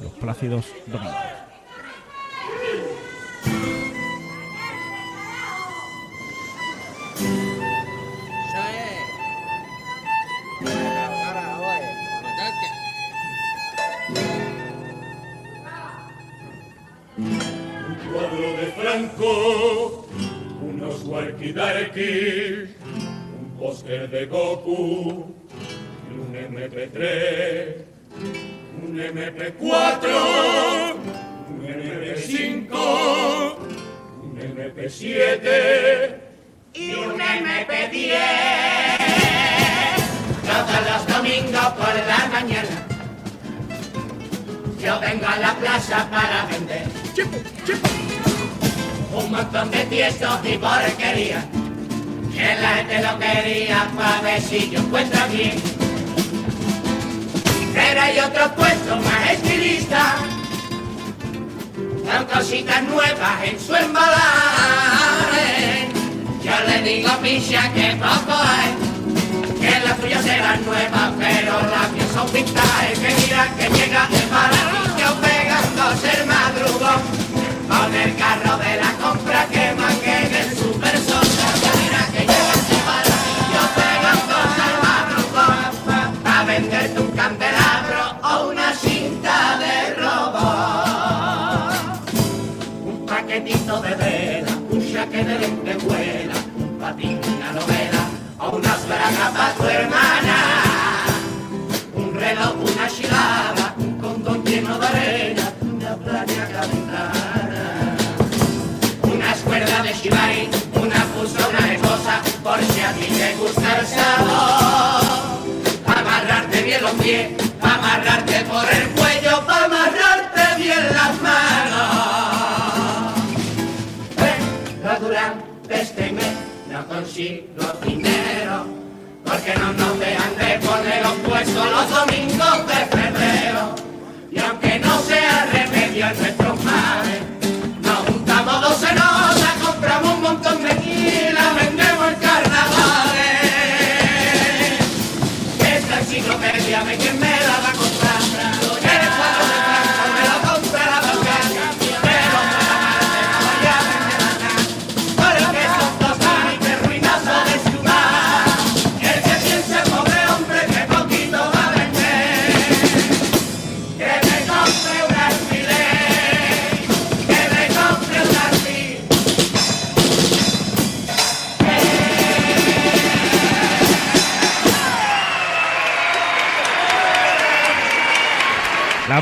los plácidos domingos. Un cuadro de Franco, unos walkie un póster de Goku, y un MP3, un MP4, un MP5, un MP7 y un MP10. Todos los domingos por la mañana yo vengo a la plaza para vender un montón de tiestos y porquería que la gente lo quería para ver si yo encuentro bien. Hay otros puestos más estilistas con cositas nuevas en su embalaje. Yo le digo a Misha que poco hay, que las tuyas serán nuevas, pero las mías son pintadas. Que mira que llega el paraíso pegándose el madrugón con patín, una novela, o unas bragas para tu hermana, puestos los domingos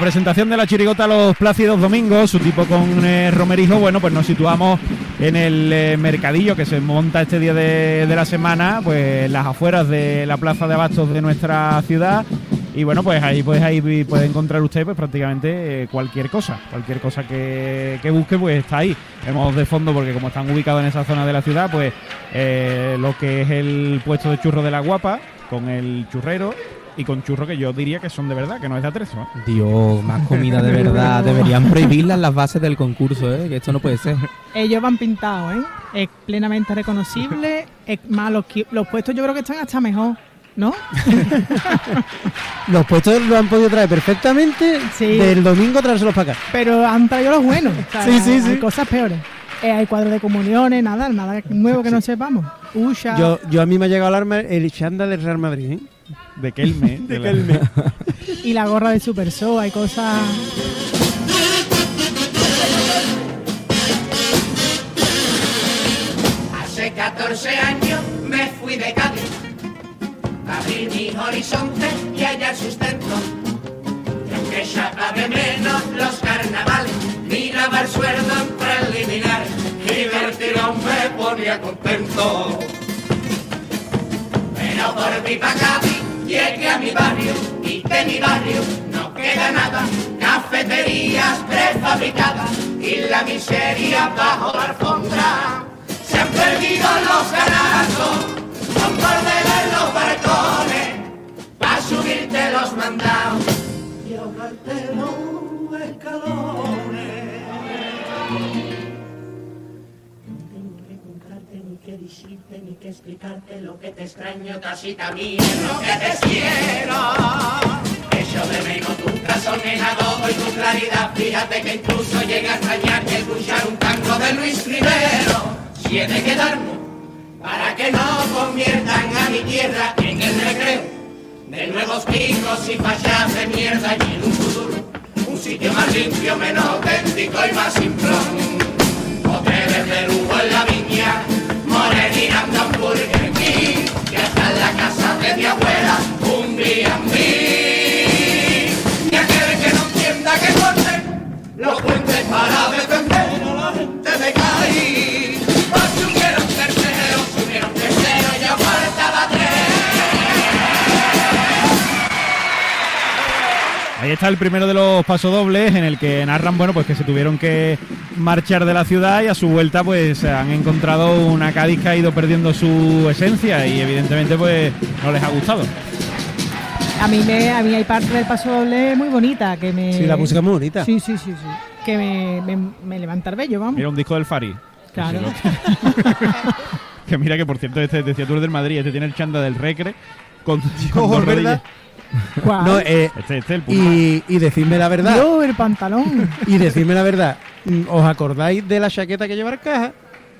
presentación de la chirigota Los Plácidos Domingos, su tipo con eh, romerijo, bueno, pues nos situamos en el eh, mercadillo que se monta este día de, la semana, pues las afueras de la plaza de abastos de nuestra ciudad. Y bueno, pues ahí, pues ahí puede encontrar usted pues prácticamente eh, cualquier cosa, cualquier cosa que, que busque, pues está ahí. Vemos de fondo, porque como están ubicados en esa zona de la ciudad, pues eh, lo que es el puesto de churro de la guapa, con el churrero y con churro que yo diría que son de verdad, que no es de atrezo. ¿eh? Dios, más comida de verdad. Deberían prohibirlas las bases del concurso, ¿eh? Que esto no puede ser. Ellos van pintados, ¿eh? Es plenamente reconocible. Es más, los, los puestos yo creo que están hasta mejor, ¿no? Los puestos lo han podido traer perfectamente Sí. del domingo traérselos para acá. Pero han traído los buenos. o sea, Sí, sí, sí. Hay cosas peores. Eh, hay cuadros de comuniones, nada, nada nuevo que no sepamos. Usha. Yo, yo a mí me ha llegado el arma el chándal del Real Madrid, ¿eh? De Kelme. De Kelme. Y la gorra de Super Show, hay cosas. Hace 14 años me fui de Cádiz, abrí mis horizontes y hallar sustento. Y aunque echaba de menos los carnavales, miraba el sueldo en preliminar y del tirón me ponía contento. Pero por mi pa' llegué a mi barrio y de mi barrio no queda nada, cafeterías prefabricadas y la miseria bajo la alfombra. Se han perdido los ganazos, con bordeles en los balcones, pa' subirte los mandados y los escalones. Que decirte, ni que explicarte lo que te extraño, casi también lo que te quiero. echo de menos tus calzones a todo y tu claridad. Fíjate que incluso llega a extrañar que escuchar un tango de Luis Rivero. Si he de quedarme, para que no conviertan a mi tierra en el recreo de nuevos picos y fallas de mierda y en un futuro un sitio más limpio, menos auténtico y más simplón. Hoteles de lujo en la viña, morenirando hamburgues aquí, que hasta en la casa de mi abuela un mí. Y aquel que no entienda que corte los puentes para defender a la gente Ahí está el primero de los pasodobles en el que narran, bueno, pues que se tuvieron que marchar de la ciudad y a su vuelta pues han encontrado una Cádiz que ha ido perdiendo su esencia y evidentemente pues no les ha gustado. A mí, me, a mí hay parte del paso doble muy bonita que me... Sí, la música es muy bonita. Sí, sí, sí, sí. Que me, me, me levanta el vello, vamos. Mira un disco del Fari. Claro. Que mira que por cierto este decía tú eres del Madrid, este tiene el chanda del Recre con, dos ¿verdad? rodillas. No, eh, Este, este es el y, y decidme la verdad. El pantalón. Y decidme la verdad. mm, ¿Os acordáis de la chaqueta que lleva el caja?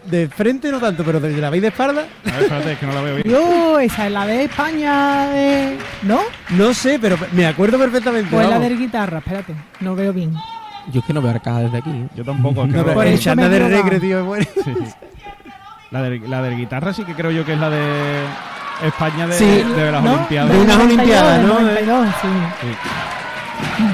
De frente no tanto, pero de la veis de espalda. A ver, espérate, es que no la veo bien. Yo, esa es la de España de... ¿No? No sé, pero me acuerdo perfectamente. O es la vamos. de guitarra, espérate, no veo bien. Yo es que no veo arcada desde aquí. ¿eh? Yo tampoco. No, no- pero el chanda del tío, es bueno. Sí, sí. La de, la de guitarra sí que creo yo que es la de España de, Sí. de las ¿No? Olimpiadas. De unas 92, Olimpiadas, ¿no? 92, sí. Sí.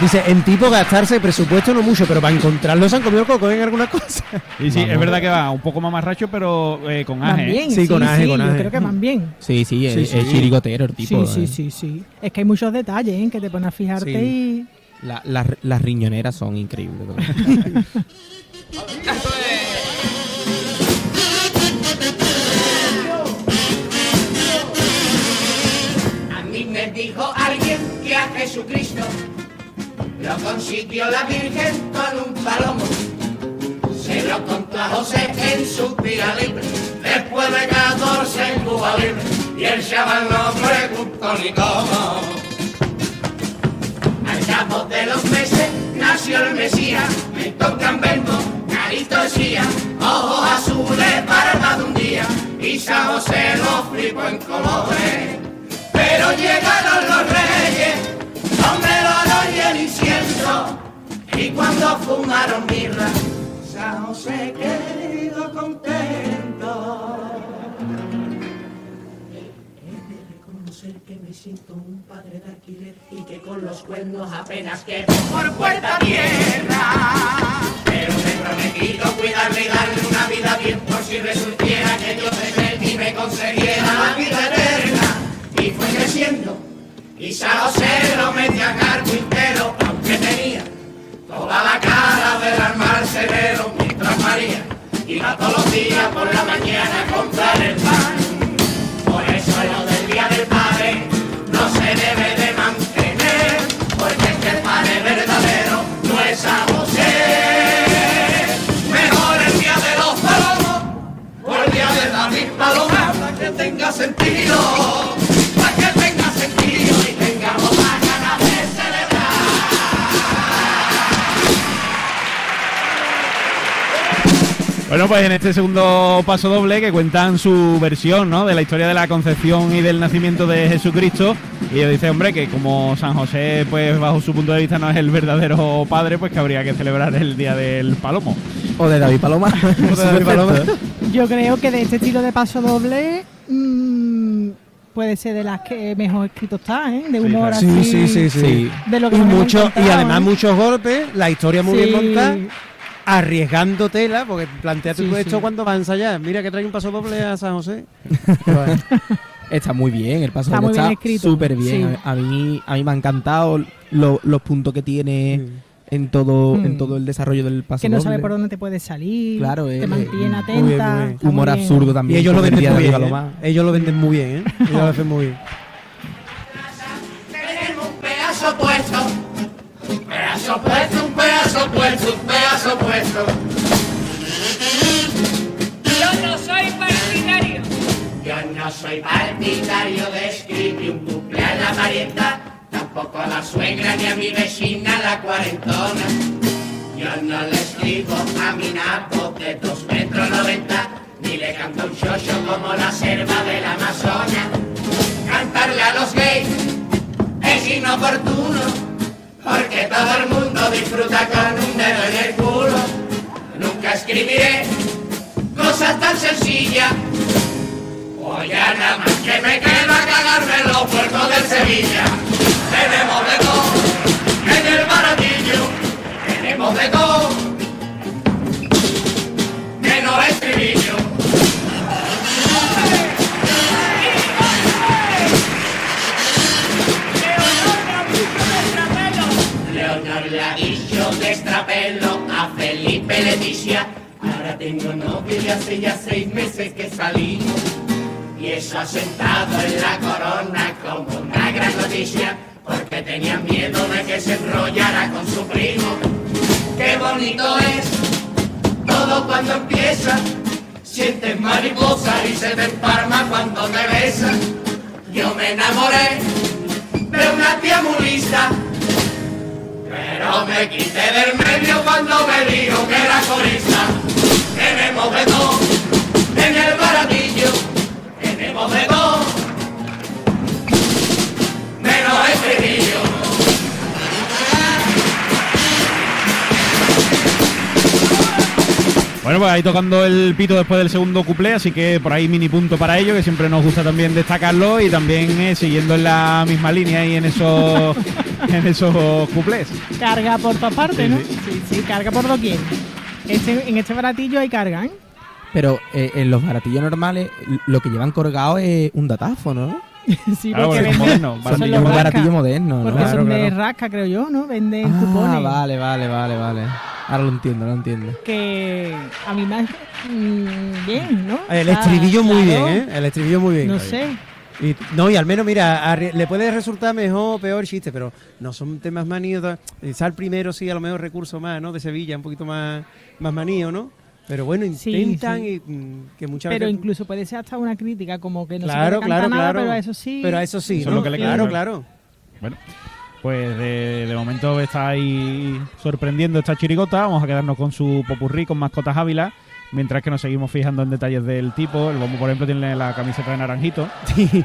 Dice, en tipo gastarse presupuesto no mucho, pero para encontrarlo se han comido el coco en algunas cosas. Y sí, Vamos. es verdad que va un poco más marracho, pero eh, con aje. bien, Sí, sí, con aje, sí, con yo aje. creo que van bien. Sí, sí, es, Sí, sí. es chirigotero el tipo. Sí, sí, eh. sí, sí. Es que hay muchos detalles, ¿eh? Que te ponen a fijarte Sí. y... La- las- las riñoneras son increíbles. Jesucristo. Lo consiguió la Virgen con un palomo. Se lo contó a José en su tira libre, después de 14 en Cuba libre, y el chaval no preguntó ni cómo. Al cabo de los meses nació el Mesías, mentón cambembo, carito esía, ojos azules, barba de un día, y San José lo flipó en colores. Pero llegaron los reyes, y cuando fumaron mirra, San José querido contento. He de reconocer que me siento un padre de alquiler y que con los cuernos apenas quedo por puerta tierra. Pero me he prometido cuidarme y darle una vida bien por si resultiera que Dios es él y me concediera la vida eterna. Y fue creciendo y San José lo metí a carpintero, aunque almacenero mientras María iba todos los días por la mañana a comprar el pan. Por eso lo del día del padre no se debe de mantener, porque es que el padre verdadero no es José. Mejor el día de los palomos, o el día de David Paloma, que tenga sentido, Bueno, pues en este segundo paso doble que cuentan su versión, ¿no? De la historia de la concepción y del nacimiento de Jesucristo. Y ellos dicen, hombre, que como San José, pues bajo su punto de vista no es el verdadero padre, pues que habría que celebrar el día del palomo. o de David Paloma. O de David Paloma. Yo creo que de este estilo de paso doble mm, puede ser de las que mejor escrito está, ¿eh? De humor Sí, así. sí, sí, sí. Sí. De lo que Y, mucho, y además ¿eh? muchos golpes, la historia muy Sí. bien montada, arriesgando tela, porque planteate Sí, tú sí. esto cuando vas a ensayar. Mira que trae un paso doble a San José. Está muy bien, el paso Está doble muy bien está escrito, súper bien. sí. A, mí, a mí me ha encantado lo- los puntos que tiene en todo, Mm. en todo el desarrollo del paso Que no doble. sabe por dónde te puedes salir. Claro, te eh, mantiene muy atenta. bien, muy bien. está muy Humor bien. absurdo Y también. ellos lo venden muy bien. ¿eh? Ellos lo venden muy bien, ¿eh? Ellos lo hacen muy bien. Tenemos un pedazo puesto, un pedazo puesto, un pedazo puesto, un pedazo puesto. Yo no soy partidario. Yo no soy partidario de escribir un bucle a la parienta, tampoco tampoco a la suegra ni a mi vecina la cuarentona. Yo no le escribo a mi napo de dos metros noventa, ni le canto un chocho como la selva del Amazonas. Cantarle a los gays es inoportuno, porque todo el mundo disfruta con un dedo en el culo. Nunca escribiré cosas tan sencillas. Hoy ya nada más que me cuando me dijo que era corista. Tenemos de todo en el baratillo. Tenemos de todo. Menos estribillo. Bueno, pues ahí tocando el pito después del segundo cuplé, así que por ahí mini punto para ello, que siempre nos gusta también destacarlo y también eh, siguiendo en la misma línea y en esos en esos cuplés. Carga por todas partes, Sí, ¿no? sí. Sí, carga por doquier. Este, en este baratillo hay carga, ¿eh? Pero eh, en los baratillos normales lo que llevan colgado es un datáfono, ¿no? sí, Claro, porque son venden, son los un rasca, baratillo moderno, ¿no? Porque Claro, son de rasca, creo yo, ¿no? Venden Ah, cupones. vale, vale, vale, vale. Ahora lo entiendo, lo entiendo. Que a mí me mm, bien, ¿no? El estribillo muy claro, bien, ¿eh? El estribillo muy bien. No sé. Y, no, y al menos, mira, arri- le puede resultar mejor o peor chiste, pero no son temas maníos. Quizá el primero sí, a lo mejor recurso más, ¿no? De Sevilla, un poquito más, más manío, ¿no? Pero bueno, intentan sí. y mm, que muchas Pero veces... incluso puede ser hasta una crítica, como que no claro, se puede claro, nada, claro. pero a eso sí. Pero a eso sí, Eso lo que le Claro, claro. Bueno, pues de, de momento está ahí sorprendiendo esta chirigota. Vamos a quedarnos con su popurrí con mascotas Ávila. Mientras que nos seguimos fijando en detalles del tipo. El bombo, por ejemplo, tiene la camiseta de naranjito.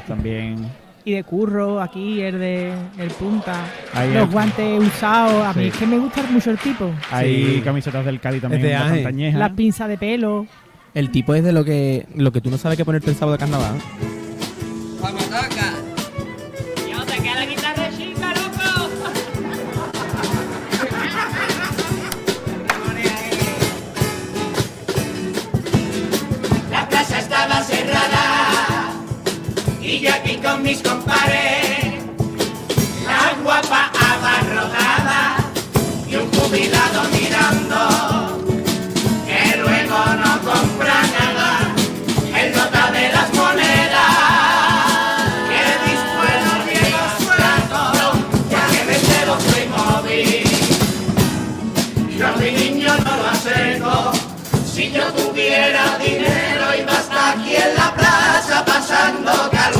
También Y de curro, aquí, el de el punta. Ahí los guantes usados. A mí Sí. es que me gusta mucho el tipo. hay Sí. camisetas del Cali también de añejas. Las pinzas de pelo. El tipo es de lo que lo que tú no sabes qué ponerte el sábado de carnaval. Vamos, toca. Aquí con mis compares. La guapa abarrotada y un jubilado mirando que luego no compra nada. El nota de las monedas que dispuesto Diego Suazo ya que vende los Playmobil. Yo mi niño no lo acerco. Si yo tuviera dinero iba hasta aquí en la plaza pasando caluza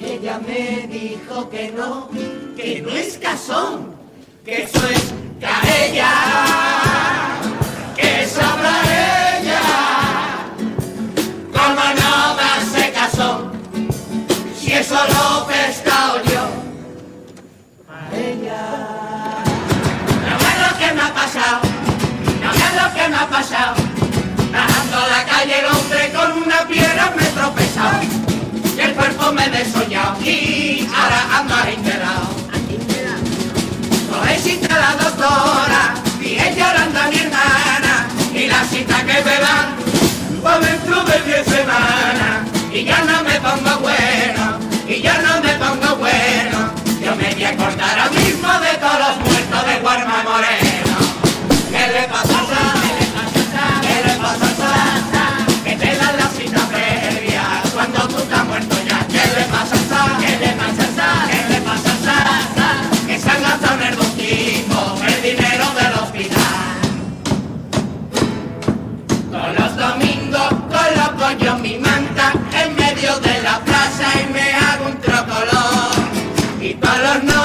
ella me dijo que no, que no es casón, que eso es caella, que sabrá ella, como no darse casón, si eso lo pescado yo. A ella. No veas lo que me ha pasado, no veas lo que me ha pasado. Bajando la calle Y el cuerpo me desollado y ahora ando enterado. No existe la doctora, y ella llorando a mi hermana, y la cita que me dan pa' dentro de diez semanas. Y ya no me pongo bueno, y ya no me pongo bueno. Yo me voy a acordar ahora mismo de todos los muertos de Guarma Moreno. Y todos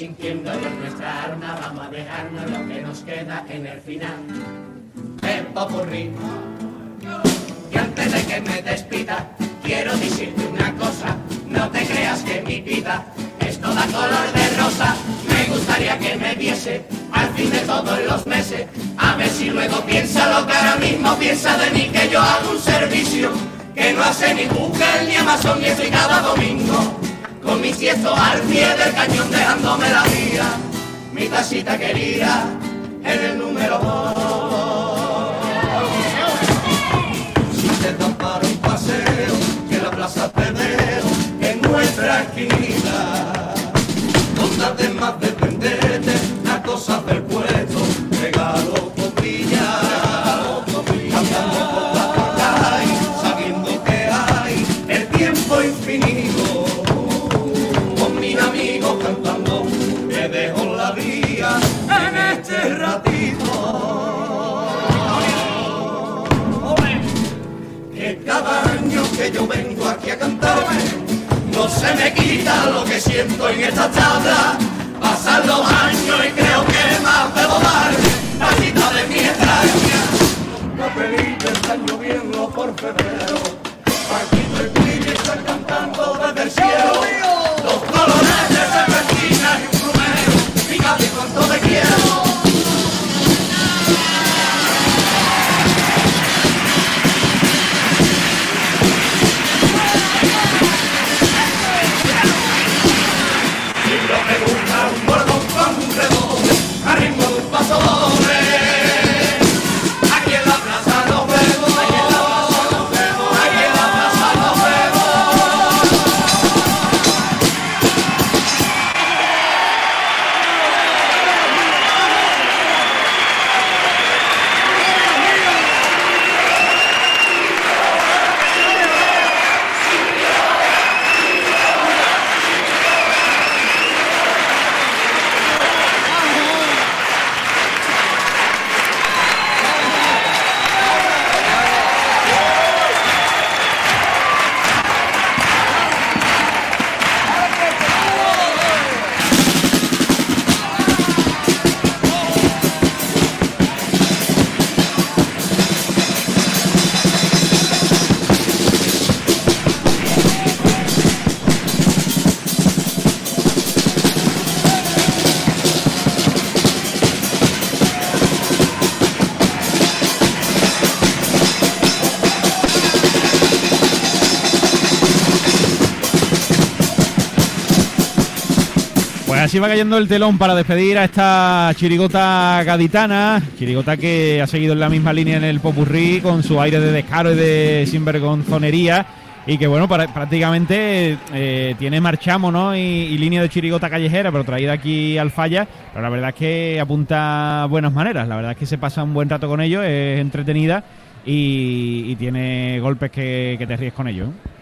sintiendo en nuestra arma Vamos a dejarnos lo que nos queda en el final El popurrí y antes de que me despida, quiero decirte una cosa. No te creas que mi vida es toda color de rosa. Me gustaría que me viese al fin de todos los meses. A ver si luego piensa lo que ahora mismo piensa de mí. Que yo hago un servicio que no hace ni Google ni Amazon. Y estoy cada domingo con mis tiestos al pie del cañón dejándome la vida. Mi tacita querida en el número dos. Si te dan un paseo, que la plaza te en nuestra esquina. Donde además de las cosas del puesto, regalo cantando, me dejo la vía en este ratito que cada año que yo vengo aquí a cantarme no se me quita lo que siento en esta tabla. Pasan los años y creo que más debo dar la cita de mi extraña. Papelito están lloviendo por febrero. Y Willy están cantando desde el cielo. Colores de serpentinas y. así va cayendo el telón para despedir a esta chirigota gaditana. Chirigota que ha seguido en la misma línea en el Popurrí con su aire de descaro y de sinvergonzonería. Y que bueno, para- prácticamente eh, tiene marchamo ¿no? y, línea de chirigota callejera, pero traída aquí al falla. Pero la verdad es que apunta buenas maneras. La verdad es que se pasa un buen rato con ello, es entretenida y, tiene golpes que, te ríes con ello. ¿eh?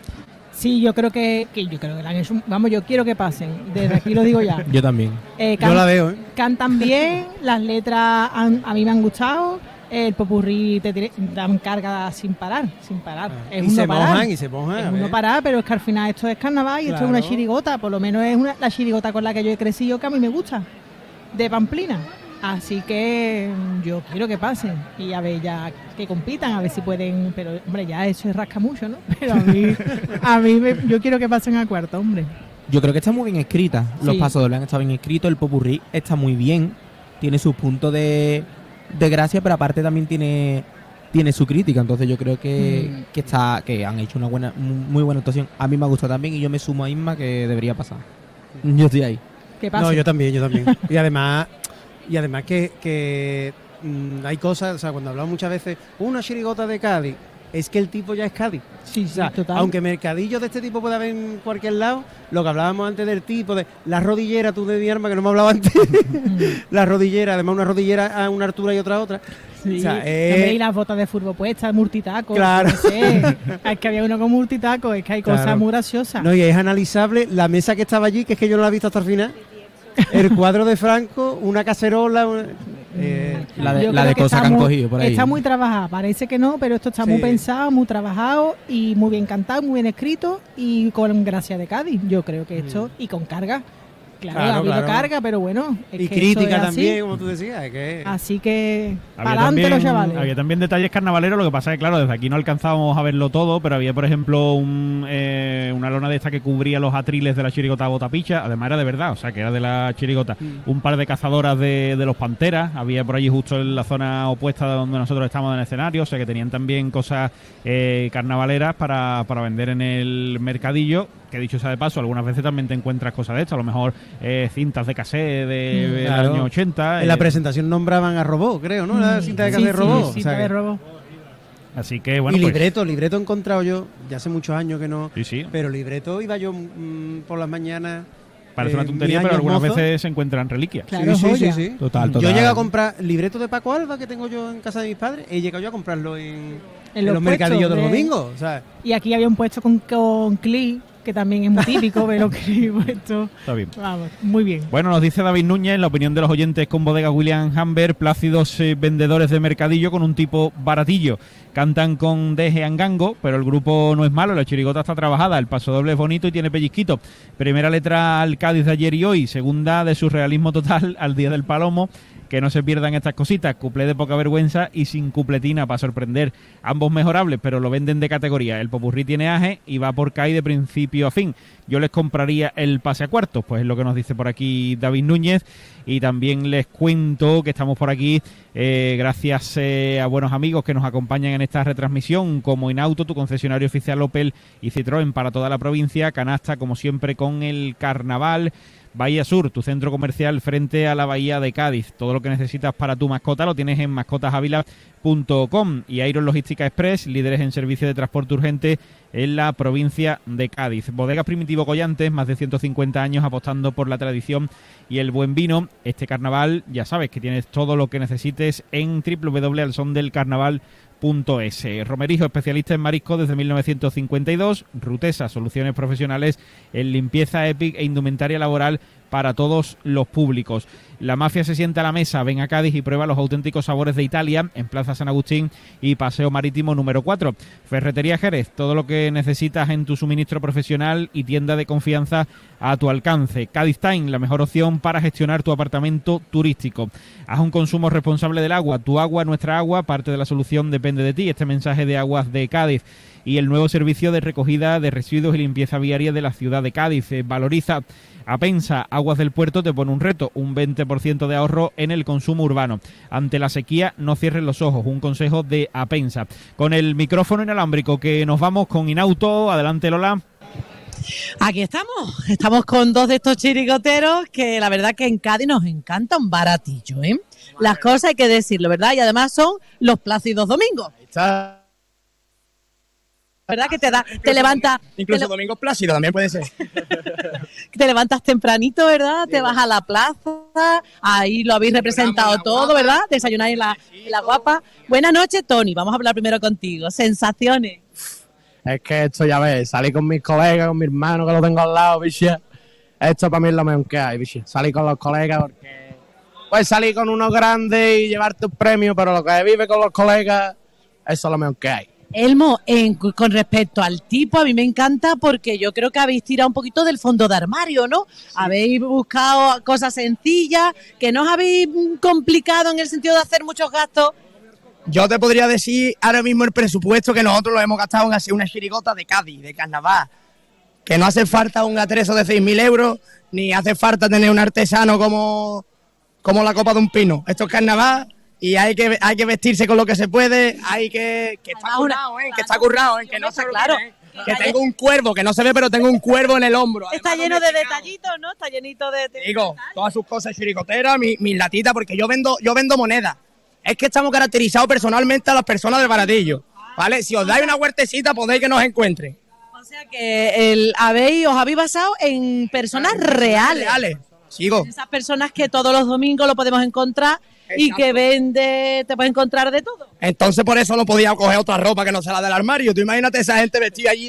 Sí, yo creo que, que yo creo que la han hecho- vamos, yo quiero que pasen. Desde aquí lo digo ya. Yo también. Eh, Yo la veo, ¿eh? Cantan bien, las letras han- a mí me han gustado. El popurrí te dan carga sin parar, sin parar. Es y un se parar. mojan, y se mojan. Es a un no ver. parar, pero es que al final esto es carnaval y esto es una chirigota. Por lo menos es una, la chirigota con la que yo he crecido que a mí me gusta, de Pamplina. Así que mm, yo quiero que pasen y a ver ya que compitan, a ver si pueden. Pero hombre, ya eso se rasca mucho, ¿no? Pero a mí, a mí me- yo quiero que pasen a cuarto, hombre. Yo creo que está muy bien escrita. Los Sí. pasos dobles han estado bien escritos. El popurrí está muy bien. Tiene sus puntos de, de gracia, pero aparte también tiene tiene su crítica. Entonces yo creo que, Mm. que está que han hecho una buena mu- muy buena actuación. A mí me ha gustado también y yo me sumo a Isma que debería pasar. Yo estoy ahí. Que pasen. No, yo también, yo también. y además, y además que, que, mm, hay cosas, o sea, cuando hablamos muchas veces, una chirigota de Cádiz, es que el tipo ya es Cádiz. sí, O sí, total. aunque mercadillos de este tipo puede haber en cualquier lado, lo que hablábamos antes del tipo de la rodillera, tú de mi arma, que no me hablado antes, la rodillera, además una rodillera a una altura y otra a otra. Sí, O sea, eh, las botas de fútbol puestas, multitaco. Claro. no sé. es que había uno con multitaco, es que hay cosas Claro. muy graciosas. No, y es analizable la mesa que estaba allí, que es que yo no la he visto hasta el final. El cuadro de Franco, una cacerola, una- eh, La de- la cosas está que han muy- cogido por ahí. Está muy trabajada, parece que no, pero esto está muy pensado, muy trabajado y muy bien cantado, muy bien escrito y con gracia de Cádiz. Yo creo que esto, y con carga. Claro, Claro, ha habido claro. carga, pero bueno. es y que crítica es así. también, como tú decías. es que- Así que, para adelante los también, chavales. había también detalles carnavaleros, lo que pasa es que, claro, desde aquí no alcanzábamos a verlo todo, pero había, por ejemplo, un, eh, una lona de esta que cubría los atriles de la chirigota Botapicha, además era de verdad, o sea, que era de la chirigota. Un par de cazadoras de, de los panteras, había por allí justo en la zona opuesta de donde nosotros estamos en el escenario, o sea, que tenían también cosas eh, carnavaleras para, para vender en el mercadillo, que dicho sea de paso, algunas veces también te encuentras cosas de estas, a lo mejor eh, cintas de cassette de, Mm. del Claro. año 80. En la eh, presentación nombraban a Robot, creo, ¿no? La Mm, cinta de sí, cassette sí, Robot. o cinta sea de robot. Así que, bueno, y pues, libreto, libreto he encontrado yo, ya hace muchos años que no. sí, sí. Pero libreto iba yo mm, por las mañanas. Parece eh, una tontería, mis pero algunas veces se encuentran reliquias. Claro, sí, sí, sí, sí. Total, Yo total. llegué a comprar libreto de Paco Alba que tengo yo en casa de mis padres. He llegado yo a comprarlo en, en los los, mercadillos de puestos los de- domingos. O sea, Y aquí había un puesto con, con Cli, que también es muy típico, pero Cli puesto. Está bien. Vamos, muy bien. Bueno, nos dice David Núñez, la opinión de los oyentes con bodega William Hamber, plácidos eh, vendedores de mercadillo con un tipo baratillo. Cantan con deje angango, pero el grupo no es malo, la chirigota está trabajada, el paso doble es bonito y tiene pellizquito. Primera letra al Cádiz de ayer y hoy, segunda de surrealismo total al Día del Palomo. Que no se pierdan estas cositas, cuplé de poca vergüenza y sin cupletina para sorprender. Ambos mejorables, pero lo venden de categoría. El popurrí tiene aje y va por CAI de principio a fin. Yo les compraría el pase a cuartos, pues es lo que nos dice por aquí David Núñez. Y también les cuento que estamos por aquí eh, gracias eh, a buenos amigos que nos acompañan en esta retransmisión, como Inauto, tu concesionario oficial Opel y Citroën para toda la provincia. Canasta, como siempre, con el carnaval. Bahía Sur, tu centro comercial frente a la Bahía de Cádiz. Todo lo que necesitas para tu mascota lo tienes en mascotasávila.com y Iron Logística Express, líderes en servicio de transporte urgente en la provincia de Cádiz. Bodegas Primitivo Collantes, más de 150 años apostando por la tradición y el buen vino. Este carnaval, ya sabes que tienes todo lo que necesites en www.alsondelcarnaval.es. Romerijo, especialista en marisco desde 1952. Rutesa, soluciones profesionales en limpieza EPIC e indumentaria laboral para todos los públicos. La mafia se sienta a la mesa, ven a Cádiz y prueba los auténticos sabores de Italia en Plaza San Agustín y Paseo Marítimo número 4. Ferretería Jerez, todo lo que necesitas en tu suministro profesional y tienda de confianza a tu alcance. Cádiz Time, la mejor opción para gestionar tu apartamento turístico. Haz un consumo responsable del agua. Tu agua, nuestra agua, parte de la solución depende de ti. Este mensaje de Aguas de Cádiz y el nuevo servicio de recogida de residuos y limpieza viaria de la ciudad de Cádiz. Eh, valoriza Apensa, Aguas del Puerto te pone un reto, un 20% de ahorro en el consumo urbano. Ante la sequía, no cierres los ojos, un consejo de Apensa. Con el micrófono inalámbrico que nos vamos con Inauto, adelante Lola. Aquí estamos, estamos con dos de estos chirigoteros que la verdad que en Cádiz nos encanta un baratillo, ¿eh? Las cosas hay que decirlo, ¿verdad? Y además son los plácidos domingos. Está ¿Verdad que te da, te levanta, incluso te, Domingo Plácido también puede ser. te levantas tempranito, ¿verdad? Te vas a la plaza, ahí lo habéis representado todo, ¿verdad? Desayunáis en la, en la guapa. Buenas noches, Tony. Vamos a hablar primero contigo. Sensaciones. Es que esto ya ves, salí con mis colegas, con mi hermano que lo tengo al lado, biche. Esto para mí es lo mejor que hay, biche. Salí con los colegas porque puedes salir con unos grandes y llevar tus premios, pero lo que vive con los colegas, eso es lo mejor que hay. Elmo, en- con respecto al tipo, a mí me encanta porque yo creo que habéis tirado un poquito del fondo de armario, ¿no? Habéis buscado cosas sencillas, que no os habéis complicado en el sentido de hacer muchos gastos. Yo te podría decir ahora mismo el presupuesto que nosotros lo hemos gastado en hacer una chirigota de Cádiz, de carnaval. Que no hace falta un atrezo de 6.000 euros, ni hace falta tener un artesano como, como la copa de un pino. Esto es carnaval y hay que, hay que vestirse con lo que se puede, hay que... Que está currado, ¿eh? Que está currado, ¿eh? Que no se Claro. ¿eh? Que tengo un cuervo, que no se ve, pero tengo un cuervo en el hombro. Está Además, lleno de detallitos, ¿no? Está llenito de... Digo, todas sus cosas chiricoteras, mi- mis latitas, porque yo vendo, yo vendo monedas. Es que estamos caracterizados personalmente a las personas del baratillo. ¿Vale? Si os dais una huertecita, podéis que nos encuentren. O sea que el, habéis, os habéis basado en personas reales. Reales. Sigo. Esas personas que todos los domingos lo podemos encontrar y que vende, te puedes encontrar de todo. Entonces por eso no podía coger otra ropa que no sea la del armario. Tú imagínate esa gente vestida allí